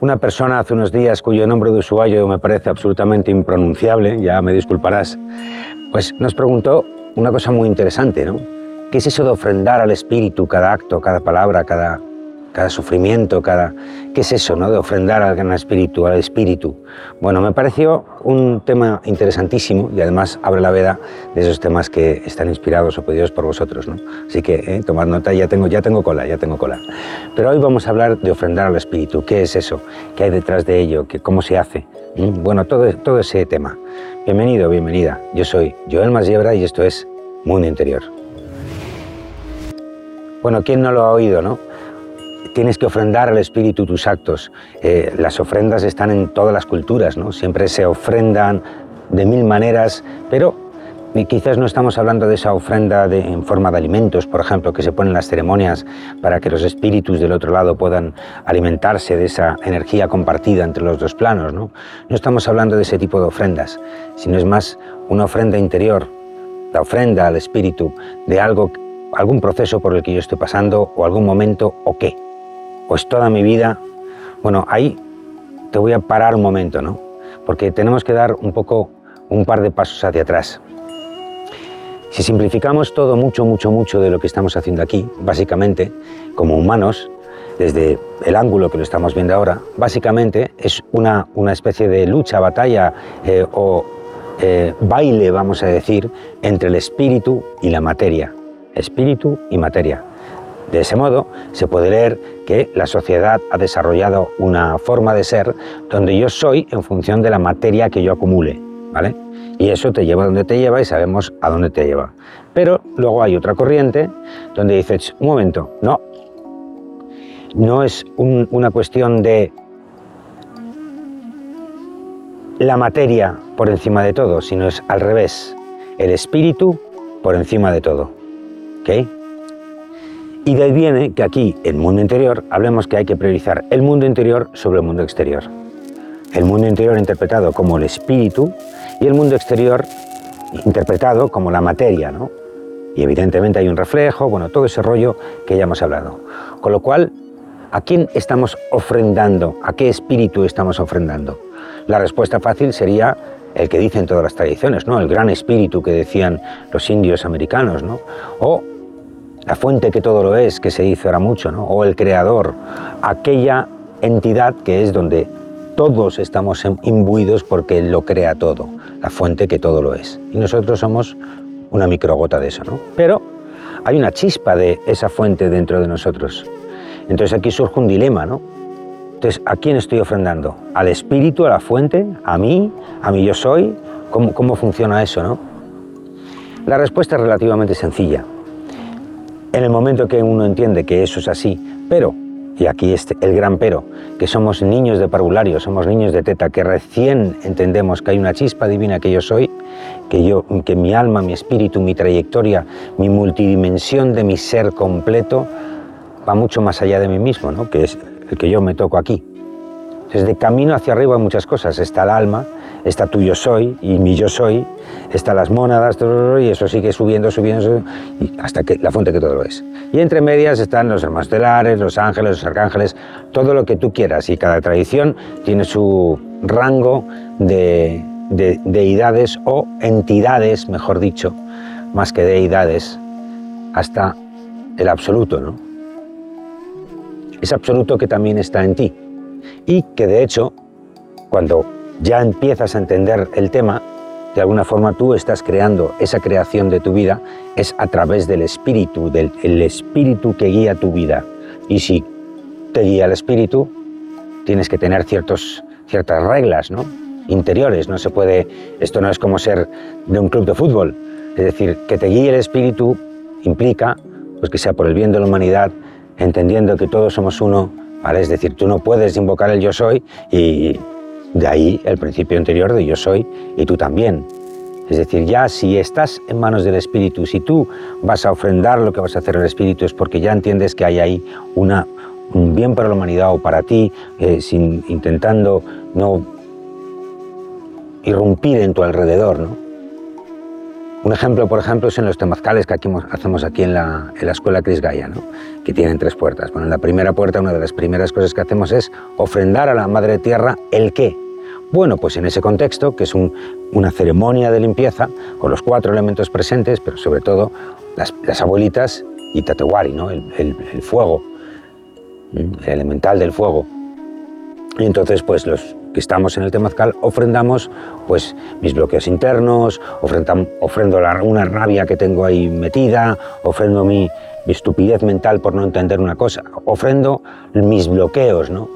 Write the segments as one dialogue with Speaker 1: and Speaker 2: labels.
Speaker 1: Una persona hace unos días cuyo nombre de usuario me parece absolutamente impronunciable, ya me disculparás, pues nos preguntó una cosa muy interesante, ¿no? ¿Qué es eso de ofrendar al espíritu cada acto, cada palabra, cada, cada sufrimiento, cada... ¿Qué es eso, no? De ofrendar al gran espíritu, al espíritu. Bueno, me pareció un tema interesantísimo y además abre la veda de esos temas que están inspirados o pedidos por vosotros, ¿no? Así que eh, tomad nota, ya tengo, ya tengo cola, ya tengo cola. Pero hoy vamos a hablar de ofrendar al espíritu. ¿Qué es eso? ¿Qué hay detrás de ello? ¿Qué, ¿Cómo se hace? ¿Mm? Bueno, todo, todo ese tema. Bienvenido, bienvenida. Yo soy Joel Masiebra y esto es Mundo Interior. Bueno, ¿quién no lo ha oído, no? Tienes que ofrendar al espíritu tus actos. Eh, las ofrendas están en todas las culturas, ¿no? Siempre se ofrendan de mil maneras, pero quizás no estamos hablando de esa ofrenda en forma de alimentos, por ejemplo, que se ponen en las ceremonias para que los espíritus del otro lado puedan alimentarse de esa energía compartida entre los dos planos. No, no estamos hablando de ese tipo de ofrendas, sino es más una ofrenda interior, la ofrenda al espíritu de algo, algún proceso por el que yo estoy pasando o algún momento o qué pues toda mi vida, bueno, ahí te voy a parar un momento, ¿no? Porque tenemos que dar un poco, un par de pasos hacia atrás. Si simplificamos todo mucho, mucho, mucho de lo que estamos haciendo aquí, básicamente, como humanos, desde el ángulo que lo estamos viendo ahora, básicamente es una, una especie de lucha, batalla eh, o eh, baile, vamos a decir, entre el espíritu y la materia. Espíritu y materia. De ese modo, se puede leer que la sociedad ha desarrollado una forma de ser donde yo soy en función de la materia que yo acumule, ¿vale? Y eso te lleva a donde te lleva y sabemos a dónde te lleva. Pero luego hay otra corriente donde dices, un momento, no, no es una cuestión de la materia por encima de todo, sino es al revés, el espíritu por encima de todo. ¿Ok? Y de ahí viene que aquí, en mundo interior, hablemos que hay que priorizar el mundo interior sobre el mundo exterior. El mundo interior interpretado como el espíritu y el mundo exterior interpretado como la materia, ¿no? Y evidentemente hay un reflejo, bueno, todo ese rollo que ya hemos hablado. Con lo cual, ¿a quién estamos ofrendando? ¿A qué espíritu estamos ofrendando? La respuesta fácil sería el que dicen todas las tradiciones, ¿no? El gran espíritu que decían los indios americanos, ¿no? O la fuente que todo lo es, que se dice ahora mucho, ¿no? o el creador, aquella entidad que es donde todos estamos imbuidos porque lo crea todo, la fuente que todo lo es. Y nosotros somos una microgota de eso, ¿no? Pero hay una chispa de esa fuente dentro de nosotros. Entonces aquí surge un dilema, ¿no? Entonces, ¿a quién estoy ofrendando? ¿Al espíritu, a la fuente? ¿A mí? ¿A mí yo soy? ¿Cómo, cómo funciona eso, no? La respuesta es relativamente sencilla en el momento que uno entiende que eso es así, pero, y aquí este, el gran pero, que somos niños de parvulario, somos niños de teta, que recién entendemos que hay una chispa divina que yo soy, que, yo, que mi alma, mi espíritu, mi trayectoria, mi multidimensión de mi ser completo va mucho más allá de mí mismo, ¿no? que es el que yo me toco aquí. Desde camino hacia arriba hay muchas cosas. Está el alma, está tu yo soy y mi yo soy, está las mónadas, y eso sigue subiendo, subiendo, hasta que la fuente que todo lo es. Y entre medias están los hermanos estelares, los ángeles, los arcángeles, todo lo que tú quieras. Y cada tradición tiene su rango de, de deidades o entidades, mejor dicho, más que deidades, hasta el absoluto, ¿no? Ese absoluto que también está en ti y que de hecho, cuando ya empiezas a entender el tema, de alguna forma tú estás creando esa creación de tu vida, es a través del espíritu, del el espíritu que guía tu vida. Y si te guía el espíritu, tienes que tener ciertos, ciertas reglas ¿no? interiores. No se puede, esto no es como ser de un club de fútbol. Es decir, que te guíe el espíritu implica pues, que sea por el bien de la humanidad, entendiendo que todos somos uno. ¿vale? Es decir, tú no puedes invocar el yo soy y de ahí el principio anterior de yo soy y tú también. Es decir, ya si estás en manos del Espíritu, si tú vas a ofrendar lo que vas a hacer al Espíritu es porque ya entiendes que hay ahí una, un bien para la humanidad o para ti, eh, sin, intentando no irrumpir en tu alrededor. ¿no? Un ejemplo, por ejemplo, es en los temazcales que aquí hacemos aquí en la, escuela Cris Gaia, ¿no? que tienen tres puertas. Bueno, en la primera puerta, una de las primeras cosas que hacemos es ofrendar a la Madre Tierra el qué. Bueno, pues en ese contexto, que es una ceremonia de limpieza, con los cuatro elementos presentes, pero sobre todo las, abuelitas y Tatewari, ¿no? el, fuego, el elemental del fuego. Y entonces, pues los que estamos en el temazcal ofrendamos pues mis bloqueos internos, ofrendo una rabia que tengo ahí metida, ofrendo mi estupidez mental por no entender una cosa, ofrendo mis bloqueos, ¿no?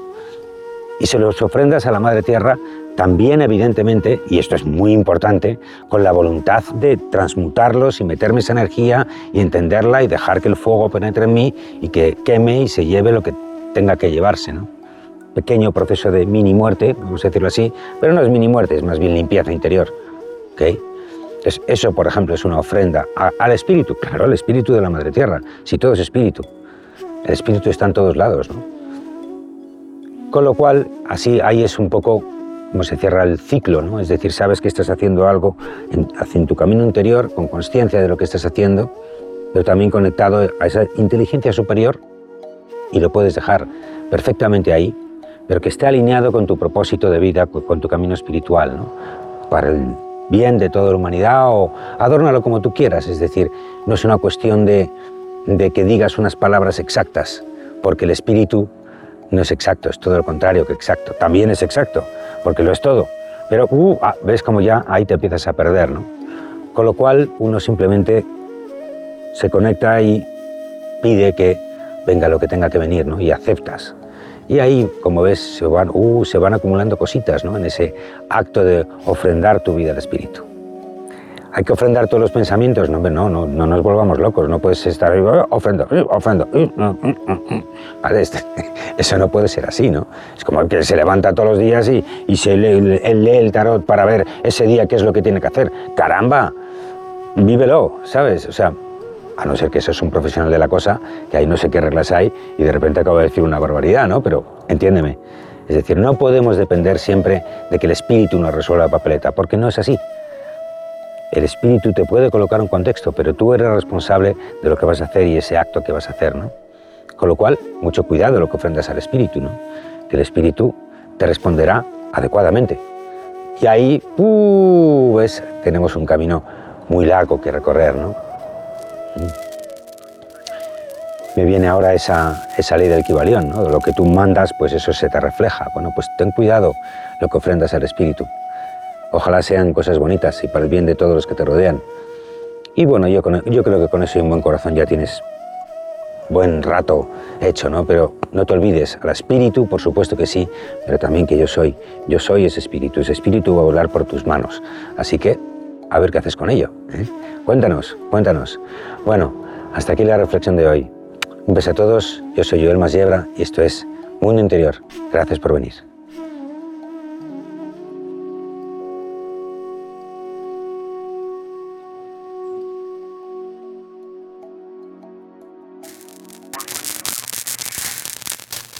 Speaker 1: Y se los ofrendas a la Madre Tierra también evidentemente, y esto es muy importante, con la voluntad de transmutarlos y meterme esa energía y entenderla y dejar que el fuego penetre en mí y que queme y se lleve lo que tenga que llevarse. ¿no? Pequeño proceso de mini muerte, vamos a decirlo así, pero no es mini muerte, es más bien limpieza interior. ¿okay? Entonces, eso, por ejemplo, es una ofrenda al espíritu, claro, al espíritu de la Madre Tierra, si todo es espíritu. El espíritu está en todos lados. ¿no? Con lo cual, así ahí es un poco como se cierra el ciclo, ¿no? Es decir, sabes que estás haciendo algo en, tu camino interior, con conciencia de lo que estás haciendo, pero también conectado a esa inteligencia superior y lo puedes dejar perfectamente ahí, pero que esté alineado con tu propósito de vida, con tu camino espiritual. Para el bien de toda la humanidad o adórnalo como tú quieras, es decir, no es una cuestión de, de que digas unas palabras exactas, porque el espíritu no es exacto, es todo lo contrario que exacto. También es exacto, porque lo es todo. Pero uh, ah, ves como ya ahí te empiezas a perder, ¿no? Con lo cual uno simplemente se conecta y pide que venga lo que tenga que venir, ¿no? Y aceptas. Y ahí, como ves, se van, uh, se van acumulando cositas, ¿no? En ese acto de ofrendar tu vida al Espíritu. ¿Hay que ofrendar todos los pensamientos? No, no, no, no nos volvamos locos. No puedes estar ahí, oh, ofrendo, ofrendo. Vale, este, eso no puede ser así, ¿no? Es como el que se levanta todos los días y, y se lee, el tarot para ver ese día qué es lo que tiene que hacer. ¡Caramba! Vívelo, ¿sabes? O sea, a no ser que es un profesional de la cosa, que ahí no sé qué reglas hay y de repente acabo de decir una barbaridad, ¿no? Pero entiéndeme. Es decir, no podemos depender siempre de que el espíritu nos resuelva la papeleta, porque no es así. El espíritu te puede colocar un contexto, pero tú eres responsable de lo que vas a hacer y ese acto que vas a hacer, ¿no? Con lo cual, mucho cuidado lo que ofrendas al espíritu, ¿no? Que el espíritu te responderá adecuadamente. Y ahí, pues, tenemos un camino muy largo que recorrer, ¿no? Me viene ahora esa, esa ley del equivalión, ¿no? Lo que tú mandas, pues eso se te refleja. Bueno, pues ten cuidado lo que ofrendas al espíritu. Ojalá sean cosas bonitas y para el bien de todos los que te rodean. Y bueno, yo, creo que con eso y un buen corazón ya tienes buen rato hecho, ¿no? Pero no te olvides, al espíritu, por supuesto que sí, pero también que yo soy. Yo soy ese espíritu, ese espíritu va a volar por tus manos. Así que, a ver qué haces con ello. ¿eh? Cuéntanos, cuéntanos. Bueno, hasta aquí la reflexión de hoy. Un beso a todos, yo soy Joel Masiebra y esto es Mundo Interior. Gracias por venir.